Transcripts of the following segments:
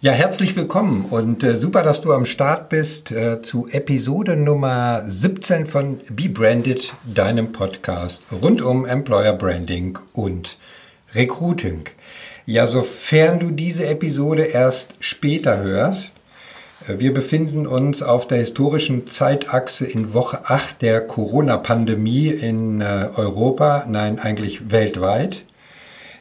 Ja, herzlich willkommen und äh, super, dass du am Start bist äh, zu Episode Nummer 17 von Be Branded, deinem Podcast rund um Employer Branding und Recruiting. Ja, sofern du diese Episode erst später hörst, äh, wir befinden uns auf der historischen Zeitachse in Woche 8 der Corona-Pandemie in äh, Europa, nein, eigentlich weltweit.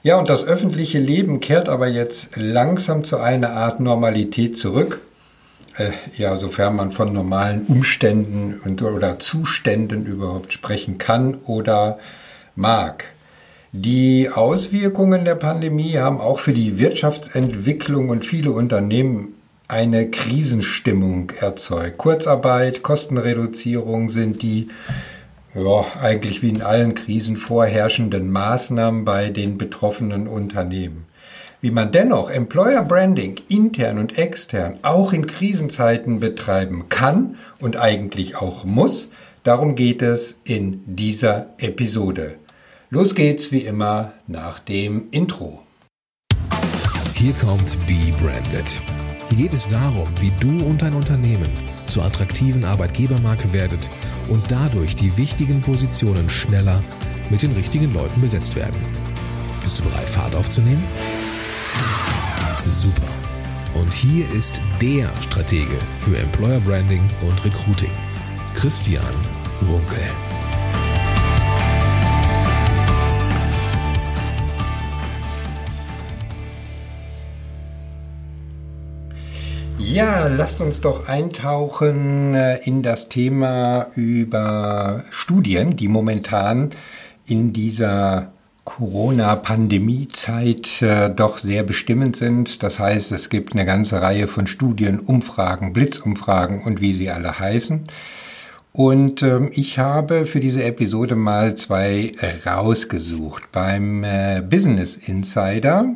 Ja, und das öffentliche Leben kehrt aber jetzt langsam zu einer Art Normalität zurück. Äh, ja, sofern man von normalen Umständen und, oder Zuständen überhaupt sprechen kann oder mag. Die Auswirkungen der Pandemie haben auch für die Wirtschaftsentwicklung und viele Unternehmen eine Krisenstimmung erzeugt. Kurzarbeit, Kostenreduzierung sind die ja, eigentlich wie in allen Krisen vorherrschenden Maßnahmen bei den betroffenen Unternehmen. Wie man dennoch Employer Branding intern und extern auch in Krisenzeiten betreiben kann und eigentlich auch muss, darum geht es in dieser Episode. Los geht's wie immer nach dem Intro. Hier kommt Be Branded. Hier geht es darum, wie du und dein Unternehmen zur attraktiven Arbeitgebermarke werdet und dadurch die wichtigen Positionen schneller mit den richtigen Leuten besetzt werden. Bist du bereit, Fahrt aufzunehmen? Super. Und hier ist der Stratege für Employer Branding und Recruiting, Christian Runkel. Ja, lasst uns doch eintauchen äh, in das Thema über Studien, die momentan in dieser Corona-Pandemie-Zeit äh, doch sehr bestimmend sind. Das heißt, es gibt eine ganze Reihe von Studien, Umfragen, Blitzumfragen und wie sie alle heißen. Und ähm, ich habe für diese Episode mal zwei rausgesucht. Beim äh, Business Insider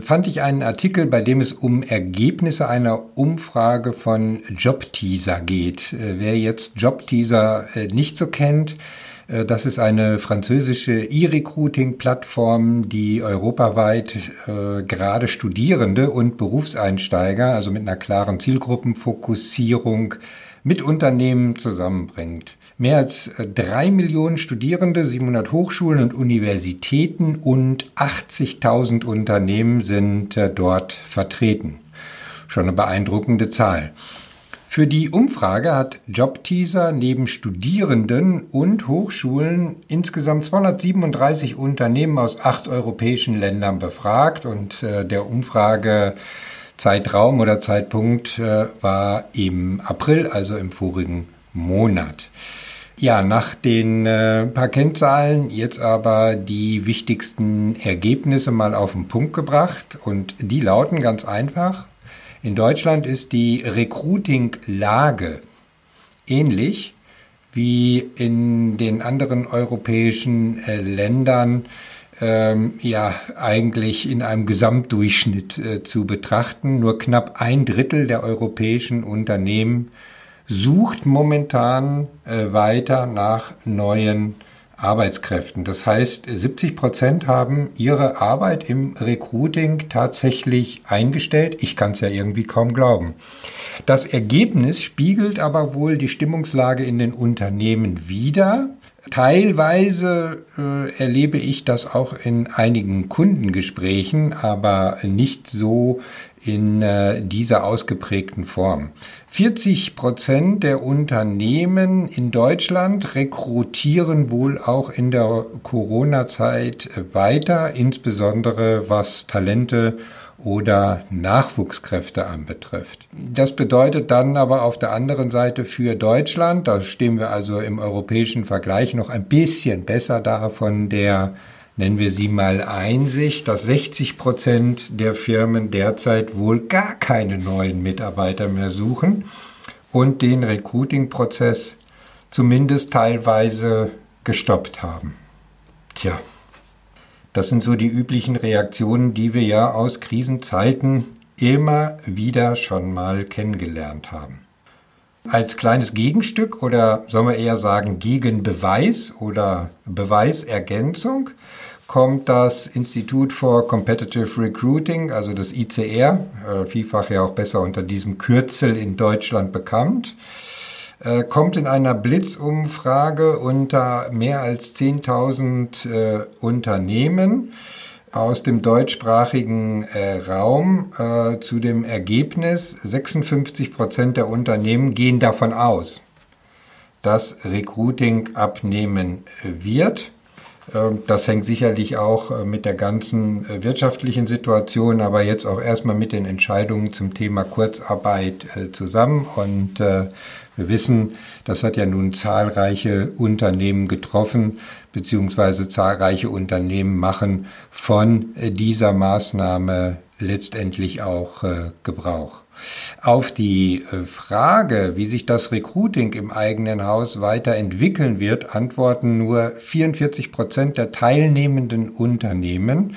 fand ich einen Artikel, bei dem es um Ergebnisse einer Umfrage von Jobteaser geht. Äh, wer jetzt Jobteaser äh, nicht so kennt, das ist eine französische E-Recruiting-Plattform, die europaweit äh, gerade Studierende und Berufseinsteiger, also mit einer klaren Zielgruppenfokussierung, mit Unternehmen zusammenbringt. Mehr als äh, drei Millionen Studierende, 700 Hochschulen und Universitäten und 80.000 Unternehmen sind äh, dort vertreten. Schon eine beeindruckende Zahl. Für die Umfrage hat Jobteaser neben Studierenden und Hochschulen insgesamt 237 Unternehmen aus acht europäischen Ländern befragt und äh, der Umfragezeitraum oder Zeitpunkt war im April, also im vorigen Monat. Ja, nach den äh, paar Kennzahlen jetzt aber die wichtigsten Ergebnisse mal auf den Punkt gebracht und die lauten ganz einfach. In Deutschland ist die Recruiting-Lage ähnlich wie in den anderen europäischen äh, Ländern ähm, ja eigentlich in einem Gesamtdurchschnitt äh, zu betrachten. Nur knapp ein Drittel der europäischen Unternehmen sucht momentan äh, weiter nach neuen Arbeitskräften. Das heißt, 70 Prozent haben ihre Arbeit im Recruiting tatsächlich eingestellt. Ich kann es ja irgendwie kaum glauben. Das Ergebnis spiegelt aber wohl die Stimmungslage in den Unternehmen wider. Teilweise äh, erlebe ich das auch in einigen Kundengesprächen, aber nicht so in äh, dieser ausgeprägten Form. 40 Prozent der Unternehmen in Deutschland rekrutieren wohl auch in der Corona-Zeit weiter, insbesondere was Talente oder Nachwuchskräfte anbetrifft. Das bedeutet dann aber auf der anderen Seite für Deutschland, da stehen wir also im europäischen Vergleich noch ein bisschen besser da von der nennen wir sie mal Einsicht, dass 60 Prozent der Firmen derzeit wohl gar keine neuen Mitarbeiter mehr suchen und den Recruiting-Prozess zumindest teilweise gestoppt haben. Tja, das sind so die üblichen Reaktionen, die wir ja aus Krisenzeiten immer wieder schon mal kennengelernt haben. Als kleines Gegenstück oder sollen wir eher sagen Gegenbeweis oder Beweisergänzung kommt das Institute for Competitive Recruiting, also das ICR, äh, vielfach ja auch besser unter diesem Kürzel in Deutschland bekannt, äh, kommt in einer Blitzumfrage unter mehr als 10.000 äh, Unternehmen aus dem deutschsprachigen äh, Raum zu dem Ergebnis, 56 Prozent der Unternehmen gehen davon aus, dass Recruiting abnehmen wird. Ähm, das hängt sicherlich auch äh, mit der ganzen äh, wirtschaftlichen Situation, aber jetzt auch erstmal mit den Entscheidungen zum Thema Kurzarbeit äh, zusammen. Und wir wissen, das hat ja nun zahlreiche Unternehmen getroffen, beziehungsweise zahlreiche Unternehmen machen von dieser Maßnahme letztendlich auch Gebrauch. Auf die äh, Frage, wie sich das Recruiting im eigenen Haus weiterentwickeln wird, antworten nur 44 Prozent der teilnehmenden Unternehmen,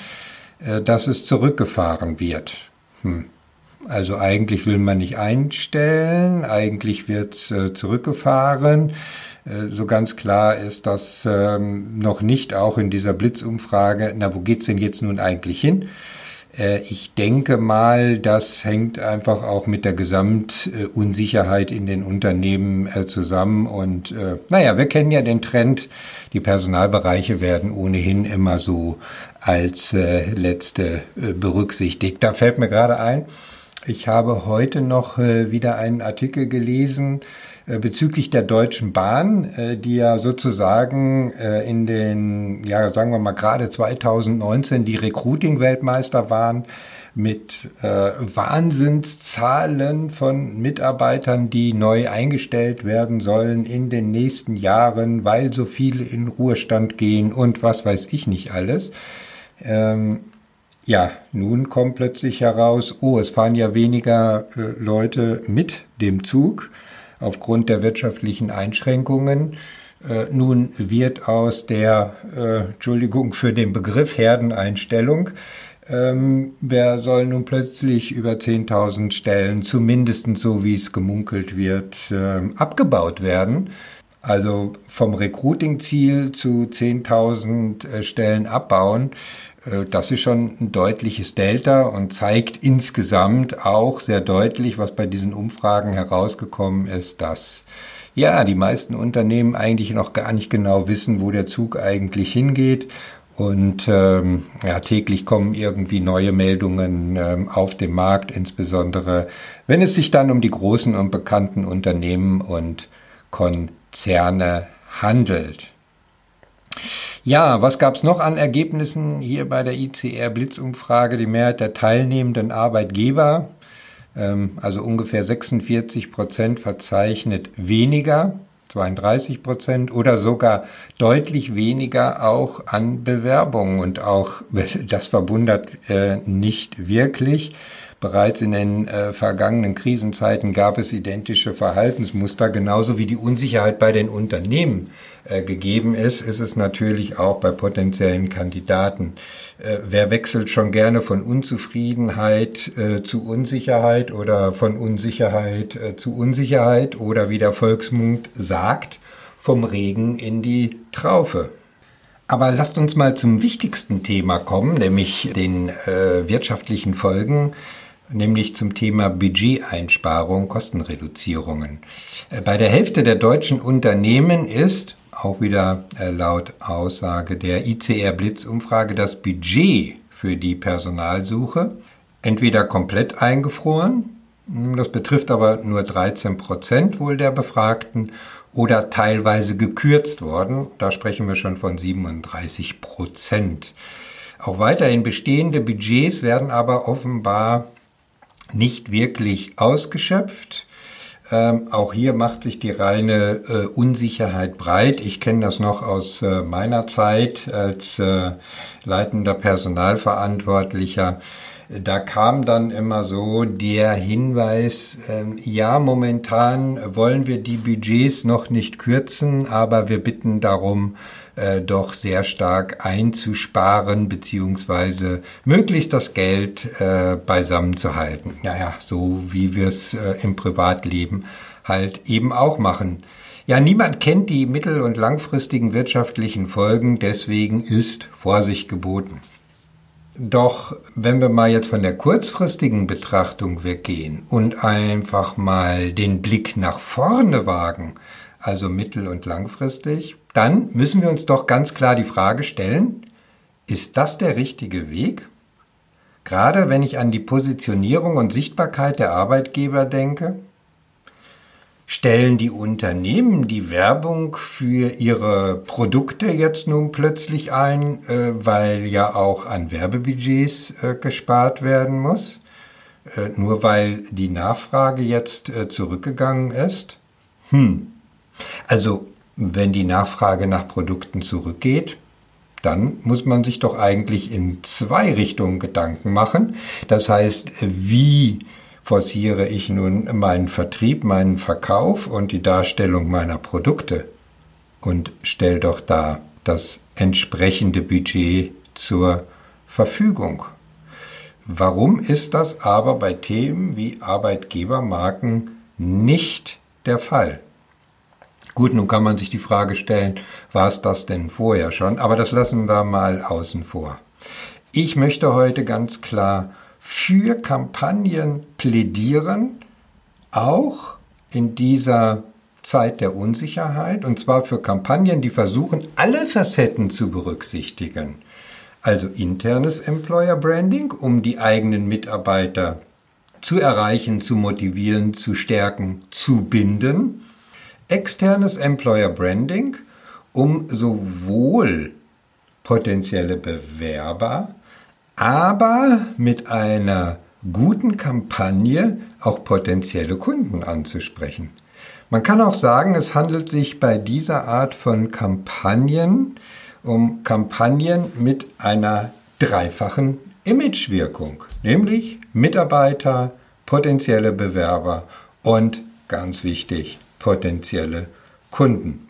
äh, dass es zurückgefahren wird. Hm. Also eigentlich will man nicht einstellen, eigentlich wird äh, zurückgefahren. So ganz klar ist das ähm, noch nicht auch in dieser Blitzumfrage. Na, wo geht's denn jetzt nun eigentlich hin? Äh, ich denke mal, das hängt einfach auch mit der Gesamtunsicherheit in den Unternehmen äh, zusammen. Und äh, naja, wir kennen ja den Trend, die Personalbereiche werden ohnehin immer so als letzte berücksichtigt. Da fällt mir gerade ein, ich habe heute noch wieder einen Artikel gelesen, bezüglich der Deutschen Bahn, äh, die ja sozusagen äh, in den, ja, sagen wir mal gerade 2019 die Recruiting-Weltmeister waren mit äh, Wahnsinnszahlen von Mitarbeitern, die neu eingestellt werden sollen in den nächsten Jahren, weil so viele in Ruhestand gehen und was weiß ich nicht alles. Ähm, ja, nun kommt plötzlich heraus, oh, es fahren ja weniger äh, Leute mit dem Zug aufgrund der wirtschaftlichen Einschränkungen. Äh, nun wird aus der, äh, Entschuldigung für den Begriff, Herdeneinstellung, ähm, wer soll nun plötzlich über 10.000 Stellen, zumindest so wie es gemunkelt wird, äh, abgebaut werden? Also vom Recruiting-Ziel zu 10.000 äh, Stellen abbauen, das ist schon ein deutliches Delta und zeigt insgesamt auch sehr deutlich, was bei diesen Umfragen herausgekommen ist, dass ja, die meisten Unternehmen eigentlich noch gar nicht genau wissen, wo der Zug eigentlich hingeht. Und ähm, ja, täglich kommen irgendwie neue Meldungen ähm, auf den Markt, insbesondere wenn es sich dann um die großen und bekannten Unternehmen und Konzerne handelt. Ja, was gab es noch an Ergebnissen hier bei der ICR Blitzumfrage? Die Mehrheit der teilnehmenden Arbeitgeber, ähm, also ungefähr 46 Prozent, verzeichnet weniger, 32 Prozent oder sogar deutlich weniger auch an Bewerbungen. Und auch das verwundert äh, nicht wirklich. Bereits in den äh, vergangenen Krisenzeiten gab es identische Verhaltensmuster, genauso wie die Unsicherheit bei den Unternehmen äh, gegeben ist, ist es natürlich auch bei potenziellen Kandidaten. Äh, wer wechselt schon gerne von Unzufriedenheit äh, zu Unsicherheit oder von Unsicherheit zu Unsicherheit oder wie der Volksmund sagt, vom Regen in die Traufe? Aber lasst uns mal zum wichtigsten Thema kommen, nämlich den wirtschaftlichen Folgen nämlich zum Thema Budgeteinsparung, Kostenreduzierungen. Äh, bei der Hälfte der deutschen Unternehmen ist, auch wieder äh, laut Aussage der ICR Blitzumfrage, das Budget für die Personalsuche entweder komplett eingefroren, hm, das betrifft aber nur 13 Prozent wohl der Befragten, oder teilweise gekürzt worden, da sprechen wir schon von 37 Prozent. Auch weiterhin bestehende Budgets werden aber offenbar nicht wirklich ausgeschöpft. Ähm, auch hier macht sich die reine äh, Unsicherheit breit. Ich kenne das noch aus äh, meiner Zeit als äh, leitender Personalverantwortlicher. Da kam dann immer so der Hinweis, ähm, ja, momentan wollen wir die Budgets noch nicht kürzen, aber wir bitten darum, äh, doch sehr stark einzusparen beziehungsweise möglichst das Geld äh, beisammen zu halten. Naja, so wie wir es äh, im Privatleben halt eben auch machen. Ja, niemand kennt die mittel- und langfristigen wirtschaftlichen Folgen, deswegen ist Vorsicht geboten. Doch wenn wir mal jetzt von der kurzfristigen Betrachtung weggehen und einfach mal den Blick nach vorne wagen, also mittel- und langfristig, dann müssen wir uns doch ganz klar die Frage stellen, ist das der richtige Weg? Gerade wenn ich an die Positionierung und Sichtbarkeit der Arbeitgeber denke, Stellen die Unternehmen die Werbung für ihre Produkte jetzt nun plötzlich ein, äh, weil ja auch an Werbebudgets äh, gespart werden muss? Äh, nur weil die Nachfrage jetzt zurückgegangen ist? Hm. Also, wenn die Nachfrage nach Produkten zurückgeht, dann muss man sich doch eigentlich in zwei Richtungen Gedanken machen. Das heißt, wie forciere ich nun meinen Vertrieb, meinen Verkauf und die Darstellung meiner Produkte und stelle doch da das entsprechende Budget zur Verfügung. Warum ist das aber bei Themen wie Arbeitgebermarken nicht der Fall? Gut, nun kann man sich die Frage stellen, war es das denn vorher schon? Aber das lassen wir mal außen vor. Ich möchte heute ganz klar für Kampagnen plädieren, auch in dieser Zeit der Unsicherheit, und zwar für Kampagnen, die versuchen, alle Facetten zu berücksichtigen. Also internes Employer Branding, um die eigenen Mitarbeiter zu erreichen, zu motivieren, zu stärken, zu binden. Externes Employer Branding, um sowohl potenzielle Bewerber aber mit einer guten Kampagne auch potenzielle Kunden anzusprechen. Man kann auch sagen, es handelt sich bei dieser Art von Kampagnen um Kampagnen mit einer dreifachen Imagewirkung, nämlich Mitarbeiter, potenzielle Bewerber und ganz wichtig, potenzielle Kunden.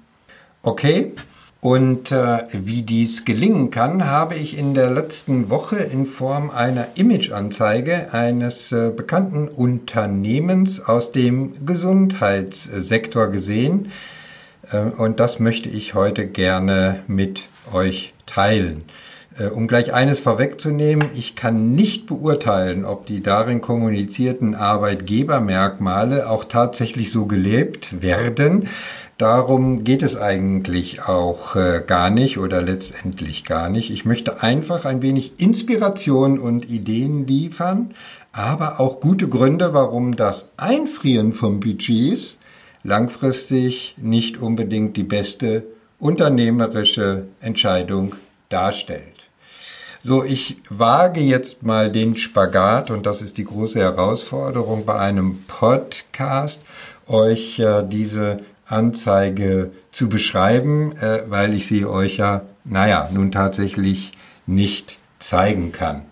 Okay, und äh, wie dies gelingen kann, habe ich in der letzten Woche in Form einer Imageanzeige eines äh, bekannten Unternehmens aus dem Gesundheitssektor gesehen. Äh, und das möchte ich heute gerne mit euch teilen. Äh, um gleich eines vorwegzunehmen, ich kann nicht beurteilen, ob die darin kommunizierten Arbeitgebermerkmale auch tatsächlich so gelebt werden. Darum geht es eigentlich auch äh, gar nicht oder letztendlich gar nicht. Ich möchte einfach ein wenig Inspiration und Ideen liefern, aber auch gute Gründe, warum das Einfrieren von Budgets langfristig nicht unbedingt die beste unternehmerische Entscheidung darstellt. So, ich wage jetzt mal den Spagat und das ist die große Herausforderung bei einem Podcast, euch äh, diese Anzeige zu beschreiben, äh, weil ich sie euch ja, naja, nun tatsächlich nicht zeigen kann.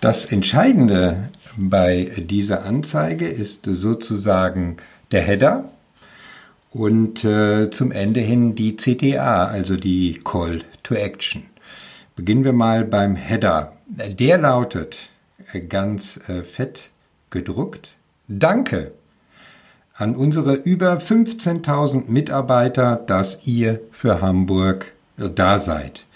Das Entscheidende bei dieser Anzeige ist sozusagen der Header und äh, zum Ende hin die CTA, also die Call to Action. Beginnen wir mal beim Header. Der lautet äh, ganz äh, fett gedruckt. Danke an unsere über 15.000 Mitarbeiter, dass ihr für Hamburg äh, da seid.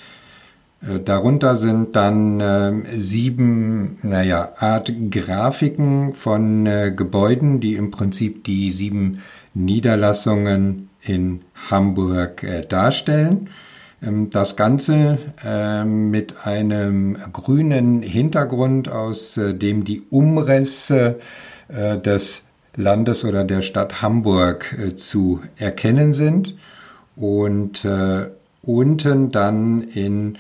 Darunter sind dann äh, sieben, naja, Art Grafiken von äh, Gebäuden, die im Prinzip die sieben Niederlassungen in Hamburg äh, darstellen. Ähm, das Ganze äh, mit einem grünen Hintergrund, aus dem die Umrisse des Landes oder der Stadt Hamburg äh, zu erkennen sind. Und äh, unten dann in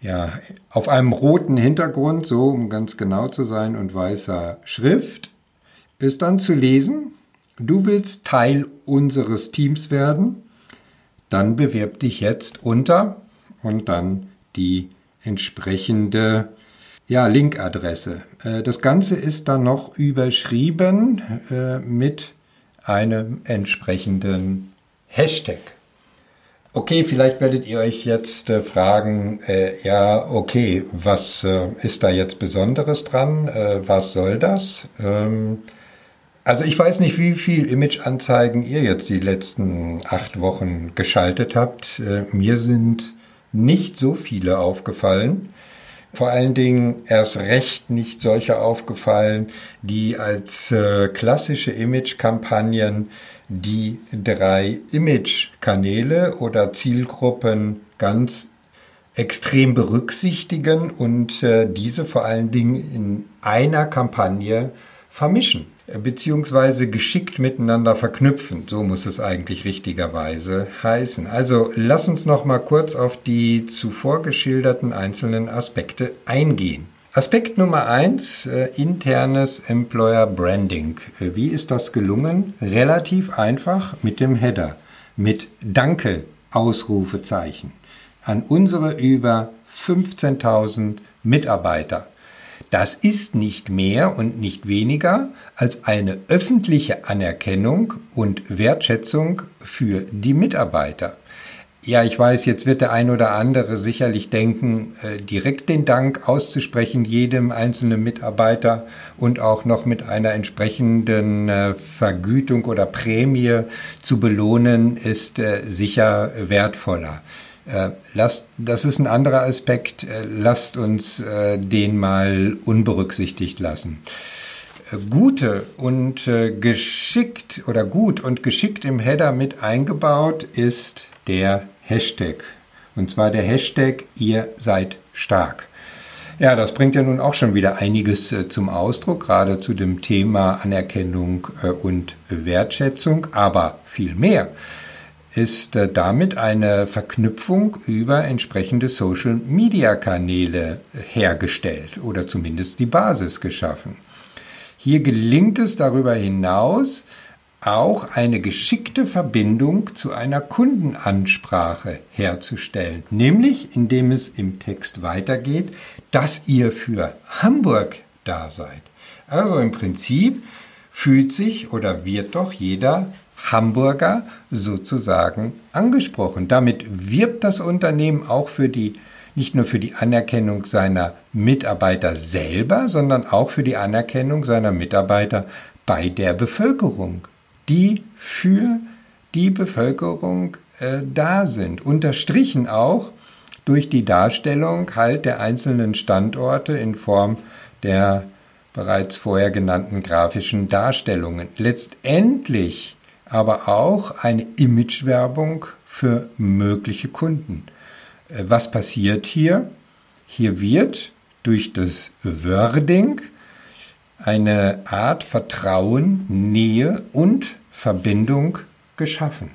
ja, auf einem roten Hintergrund, so um ganz genau zu sein, und weißer Schrift, ist dann zu lesen, du willst Teil unseres Teams werden, dann bewirb dich jetzt unter und dann die entsprechende ja, Linkadresse. Äh, das Ganze ist dann noch überschrieben äh, mit einem entsprechenden Hashtag. Okay, vielleicht werdet ihr euch jetzt äh, fragen, äh, ja, okay, was äh, ist da jetzt Besonderes dran? Äh, was soll das? Ähm, Also ich weiß nicht, wie viel Imageanzeigen ihr jetzt die letzten acht Wochen geschaltet habt. Äh, mir sind nicht so viele aufgefallen. Vor allen Dingen erst recht nicht solche aufgefallen, die als äh, klassische Image-Kampagnen die drei Image-Kanäle oder Zielgruppen ganz extrem berücksichtigen und äh, diese vor allen Dingen in einer Kampagne vermischen beziehungsweise geschickt miteinander verknüpfen. So muss es eigentlich richtigerweise heißen. Also lass uns noch mal kurz auf die zuvor geschilderten einzelnen Aspekte eingehen. Aspekt Nummer eins: äh, internes Employer Branding. Äh, wie ist das gelungen? Relativ einfach mit dem Header, mit Danke Ausrufezeichen an unsere über 15.000 Mitarbeiter. Das ist nicht mehr und nicht weniger als eine öffentliche Anerkennung und Wertschätzung für die Mitarbeiter. Ja, ich weiß, jetzt wird der ein oder andere sicherlich denken, äh, direkt den Dank auszusprechen jedem einzelnen Mitarbeiter und auch noch mit einer entsprechenden äh, Vergütung oder Prämie zu belohnen, ist äh, sicher wertvoller. Äh, lasst, das ist ein anderer Aspekt. Äh, lasst uns äh, den mal unberücksichtigt lassen. Gute und geschickt oder gut und geschickt im Header mit eingebaut ist der Hashtag. Und zwar der Hashtag ihr seid stark. Ja, das bringt ja nun auch schon wieder einiges zum Ausdruck, gerade zu dem Thema Anerkennung und Wertschätzung, aber viel mehr ist äh, damit eine Verknüpfung über entsprechende Social-Media-Kanäle hergestellt oder zumindest die Basis geschaffen. Hier gelingt es darüber hinaus, auch eine geschickte Verbindung zu einer Kundenansprache herzustellen, nämlich indem es im Text weitergeht, dass ihr für Hamburg da seid. Also im Prinzip fühlt sich oder wird doch jeder Hamburger sozusagen angesprochen. Damit wirbt das Unternehmen auch für die nicht nur für die Anerkennung seiner Mitarbeiter selber, sondern auch für die Anerkennung seiner Mitarbeiter bei der Bevölkerung, die für die Bevölkerung äh, da sind. Unterstrichen auch durch die Darstellung halt der einzelnen Standorte in Form der bereits vorher genannten grafischen Darstellungen. Letztendlich aber auch eine Imagewerbung für mögliche Kunden. Äh, was passiert hier? Hier wird durch das Wording eine Art Vertrauen, Nähe und Verbindung geschaffen.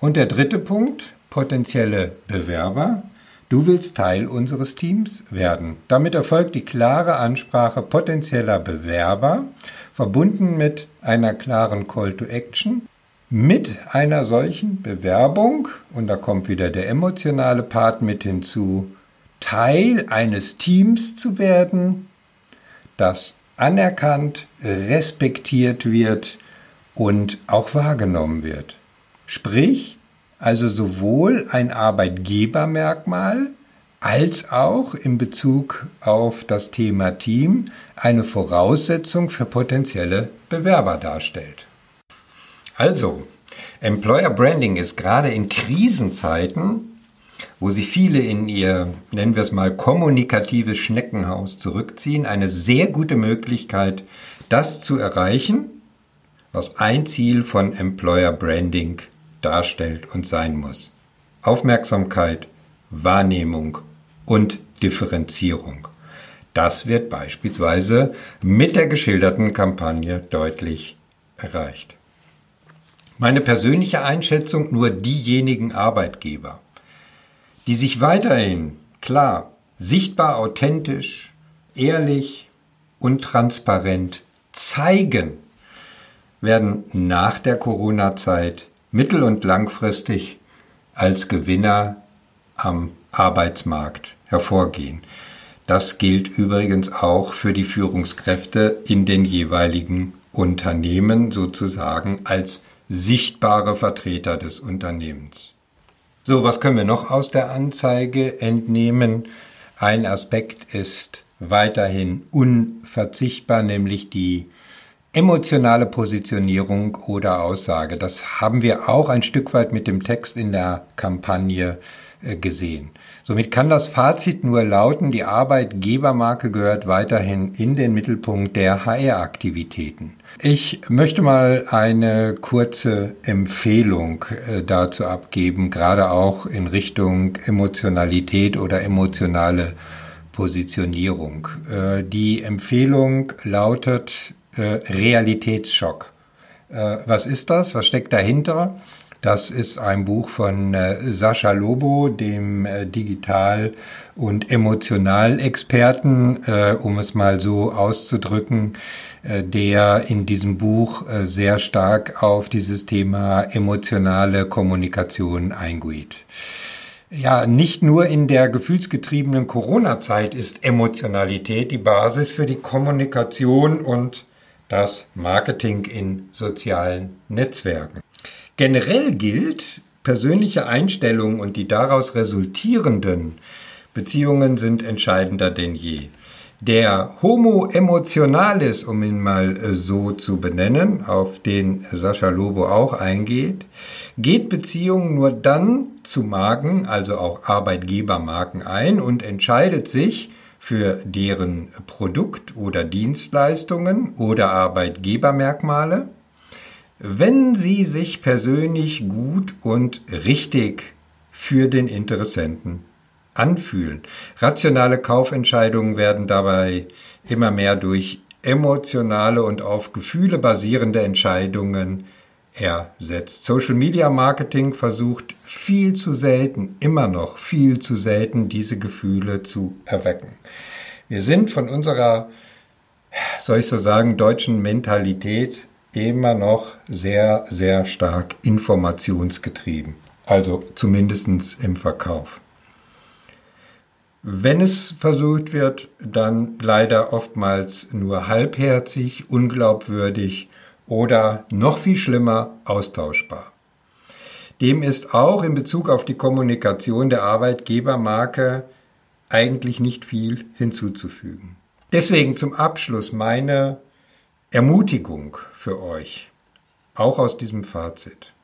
Und der dritte Punkt, potenzielle Bewerber. Du willst Teil unseres Teams werden. Damit erfolgt die klare Ansprache potenzieller Bewerber verbunden mit einer klaren Call to Action, mit einer solchen Bewerbung, und da kommt wieder der emotionale Part mit hinzu, Teil eines Teams zu werden, das anerkannt, respektiert wird und auch wahrgenommen wird. Sprich, also sowohl ein Arbeitgebermerkmal als auch in Bezug auf das Thema Team eine Voraussetzung für potenzielle Bewerber darstellt. Also, Employer Branding ist gerade in Krisenzeiten, wo sich viele in ihr, nennen wir es mal, kommunikatives Schneckenhaus zurückziehen, eine sehr gute Möglichkeit, das zu erreichen, was ein Ziel von Employer Branding darstellt und sein muss. Aufmerksamkeit, Wahrnehmung und Differenzierung. Das wird beispielsweise mit der geschilderten Kampagne deutlich erreicht. Meine persönliche Einschätzung nur diejenigen Arbeitgeber, die sich weiterhin klar, sichtbar, authentisch, ehrlich und transparent zeigen, werden nach der Corona-Zeit mittel- und langfristig als Gewinner am Arbeitsmarkt hervorgehen. Das gilt übrigens auch für die Führungskräfte in den jeweiligen Unternehmen sozusagen als sichtbare Vertreter des Unternehmens. So, was können wir noch aus der Anzeige entnehmen? Ein Aspekt ist weiterhin unverzichtbar, nämlich die emotionale Positionierung oder Aussage. Das haben wir auch ein Stück weit mit dem Text in der Kampagne äh, gesehen. Somit kann das Fazit nur lauten, die Arbeitgebermarke gehört weiterhin in den Mittelpunkt der HR-Aktivitäten. Ich möchte mal eine kurze Empfehlung äh, dazu abgeben, gerade auch in Richtung Emotionalität oder emotionale Positionierung. Äh, die Empfehlung lautet äh, Realitätsschock. Was ist das? Was steckt dahinter? Das ist ein Buch von Sascha Lobo, dem Digital- und Emotionalexperten, um es mal so auszudrücken äh, der in diesem Buch äh, sehr stark auf dieses Thema emotionale Kommunikation eingeht. Ja, nicht nur in der gefühlsgetriebenen Corona-Zeit ist Emotionalität die Basis für die Kommunikation und das Marketing in sozialen Netzwerken. Generell gilt, persönliche Einstellungen und die daraus resultierenden Beziehungen sind entscheidender denn je. Der Homo emotionalis, um ihn mal äh, so zu benennen, auf den Sascha Lobo auch eingeht, geht Beziehungen nur dann zu Marken, also auch Arbeitgebermarken ein und entscheidet sich für deren Produkt oder Dienstleistungen oder Arbeitgebermerkmale, wenn sie sich persönlich gut und richtig für den Interessenten anfühlen. Rationale Kaufentscheidungen werden dabei immer mehr durch emotionale und auf Gefühle basierende Entscheidungen ersetzt. Social Media Marketing versucht viel zu selten, immer noch viel zu selten, diese Gefühle zu erwecken. Wir sind von unserer, soll ich so sagen, deutschen Mentalität immer noch sehr, sehr stark informationsgetrieben. Also zumindestens im Verkauf. Wenn es versucht wird, dann leider oftmals nur halbherzig, unglaubwürdig oder noch viel schlimmer austauschbar. Dem ist auch in Bezug auf die Kommunikation der Arbeitgebermarke eigentlich nicht viel hinzuzufügen. Deswegen zum Abschluss meine Ermutigung für euch, auch aus diesem Fazit.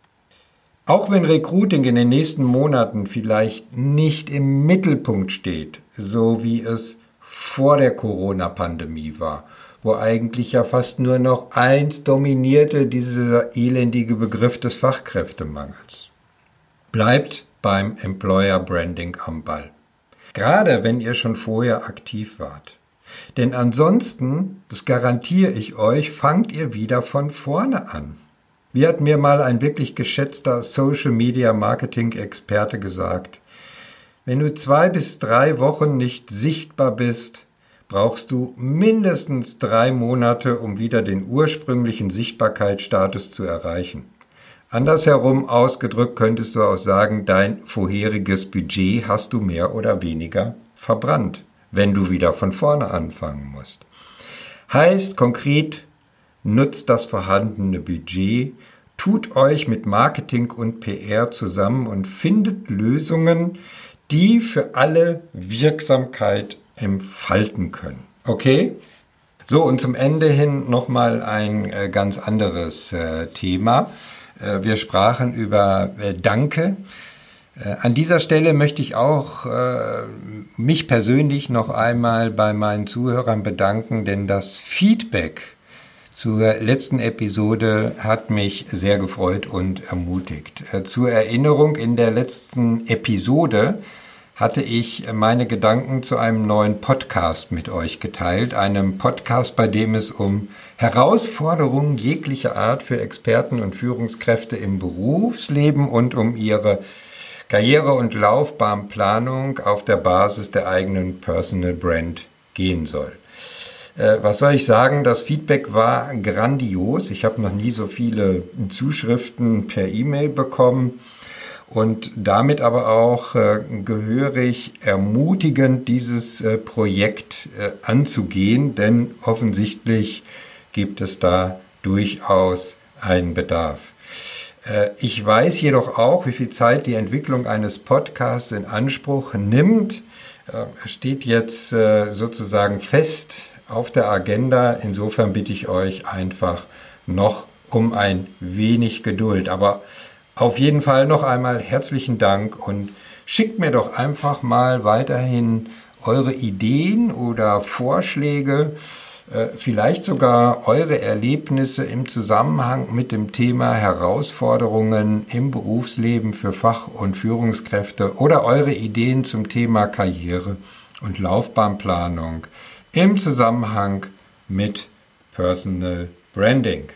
Auch wenn Recruiting in den nächsten Monaten vielleicht nicht im Mittelpunkt steht, so wie es vor der Corona-Pandemie war, wo eigentlich ja fast nur noch eins dominierte, dieser elendige Begriff des Fachkräftemangels. Bleibt beim Employer Branding am Ball. Gerade wenn ihr schon vorher aktiv wart. Denn ansonsten, das garantiere ich euch, fangt ihr wieder von vorne an. Wie hat mir mal ein wirklich geschätzter Social Media Marketing Experte gesagt, wenn du zwei bis drei Wochen nicht sichtbar bist, brauchst du mindestens drei Monate, um wieder den ursprünglichen Sichtbarkeitsstatus zu erreichen. Andersherum ausgedrückt könntest du auch sagen, dein vorheriges Budget hast du mehr oder weniger verbrannt, wenn du wieder von vorne anfangen musst. Heißt konkret, nutzt das vorhandene Budget, tut euch mit Marketing und PR zusammen und findet Lösungen, die für alle Wirksamkeit entfalten können. Okay? So, und zum Ende hin nochmal ein äh, ganz anderes äh, Thema. Äh, wir sprachen über Danke. Äh, an dieser Stelle möchte ich auch äh, mich persönlich noch einmal bei meinen Zuhörern bedanken, denn das Feedback, zur letzten Episode hat mich sehr gefreut und ermutigt. Äh, zur Erinnerung, in der letzten Episode hatte ich meine Gedanken zu einem neuen Podcast mit euch geteilt. Einem Podcast, bei dem es um Herausforderungen jeglicher Art für Experten und Führungskräfte im Berufsleben und um ihre Karriere- und Laufbahnplanung auf der Basis der eigenen Personal Brand gehen soll. Äh, was soll ich sagen? Das Feedback war grandios. Ich habe noch nie so viele Zuschriften per E-Mail bekommen und damit aber auch äh, gehörig ermutigend, dieses äh, Projekt anzugehen, denn offensichtlich gibt es da durchaus einen Bedarf. Äh, ich weiß jedoch auch, wie viel Zeit die Entwicklung eines Podcasts in Anspruch nimmt. Äh, es steht jetzt sozusagen fest, auf der Agenda. Insofern bitte ich euch einfach noch um ein wenig Geduld. Aber auf jeden Fall noch einmal herzlichen Dank und schickt mir doch einfach mal weiterhin eure Ideen oder Vorschläge, äh, vielleicht sogar eure Erlebnisse im Zusammenhang mit dem Thema Herausforderungen im Berufsleben für Fach- und Führungskräfte oder eure Ideen zum Thema Karriere und Laufbahnplanung im Zusammenhang mit Personal Branding.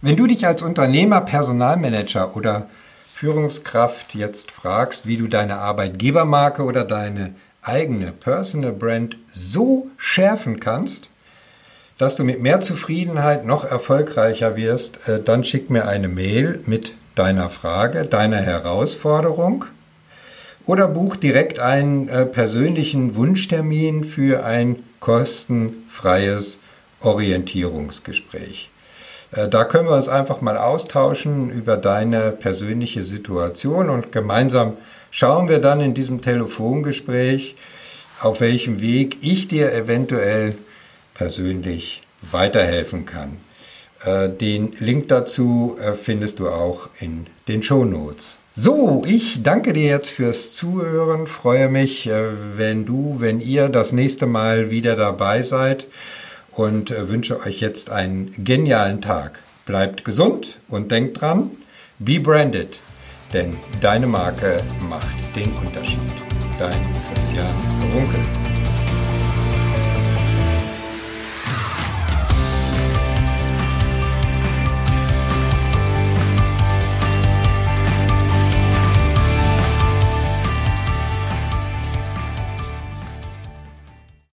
Wenn du dich als Unternehmer, Personalmanager oder Führungskraft jetzt fragst, wie du deine Arbeitgebermarke oder deine eigene Personal Brand so schärfen kannst, dass du mit mehr Zufriedenheit noch erfolgreicher wirst, äh, dann schick mir eine Mail mit deiner Frage, deiner Herausforderung oder buch direkt einen äh, persönlichen Wunschtermin für ein kostenfreies Orientierungsgespräch. Äh, da können wir uns einfach mal austauschen über deine persönliche Situation und gemeinsam schauen wir dann in diesem Telefongespräch, auf welchem Weg ich dir eventuell persönlich weiterhelfen kann. Äh, den Link dazu äh, findest du auch in den Show Notes. So, ich danke dir jetzt fürs Zuhören, freue mich, wenn du, wenn ihr das nächste Mal wieder dabei seid und äh, wünsche euch jetzt einen genialen Tag. Bleibt gesund und denkt dran, be branded, denn deine Marke macht den Unterschied. Dein Christian Runkel.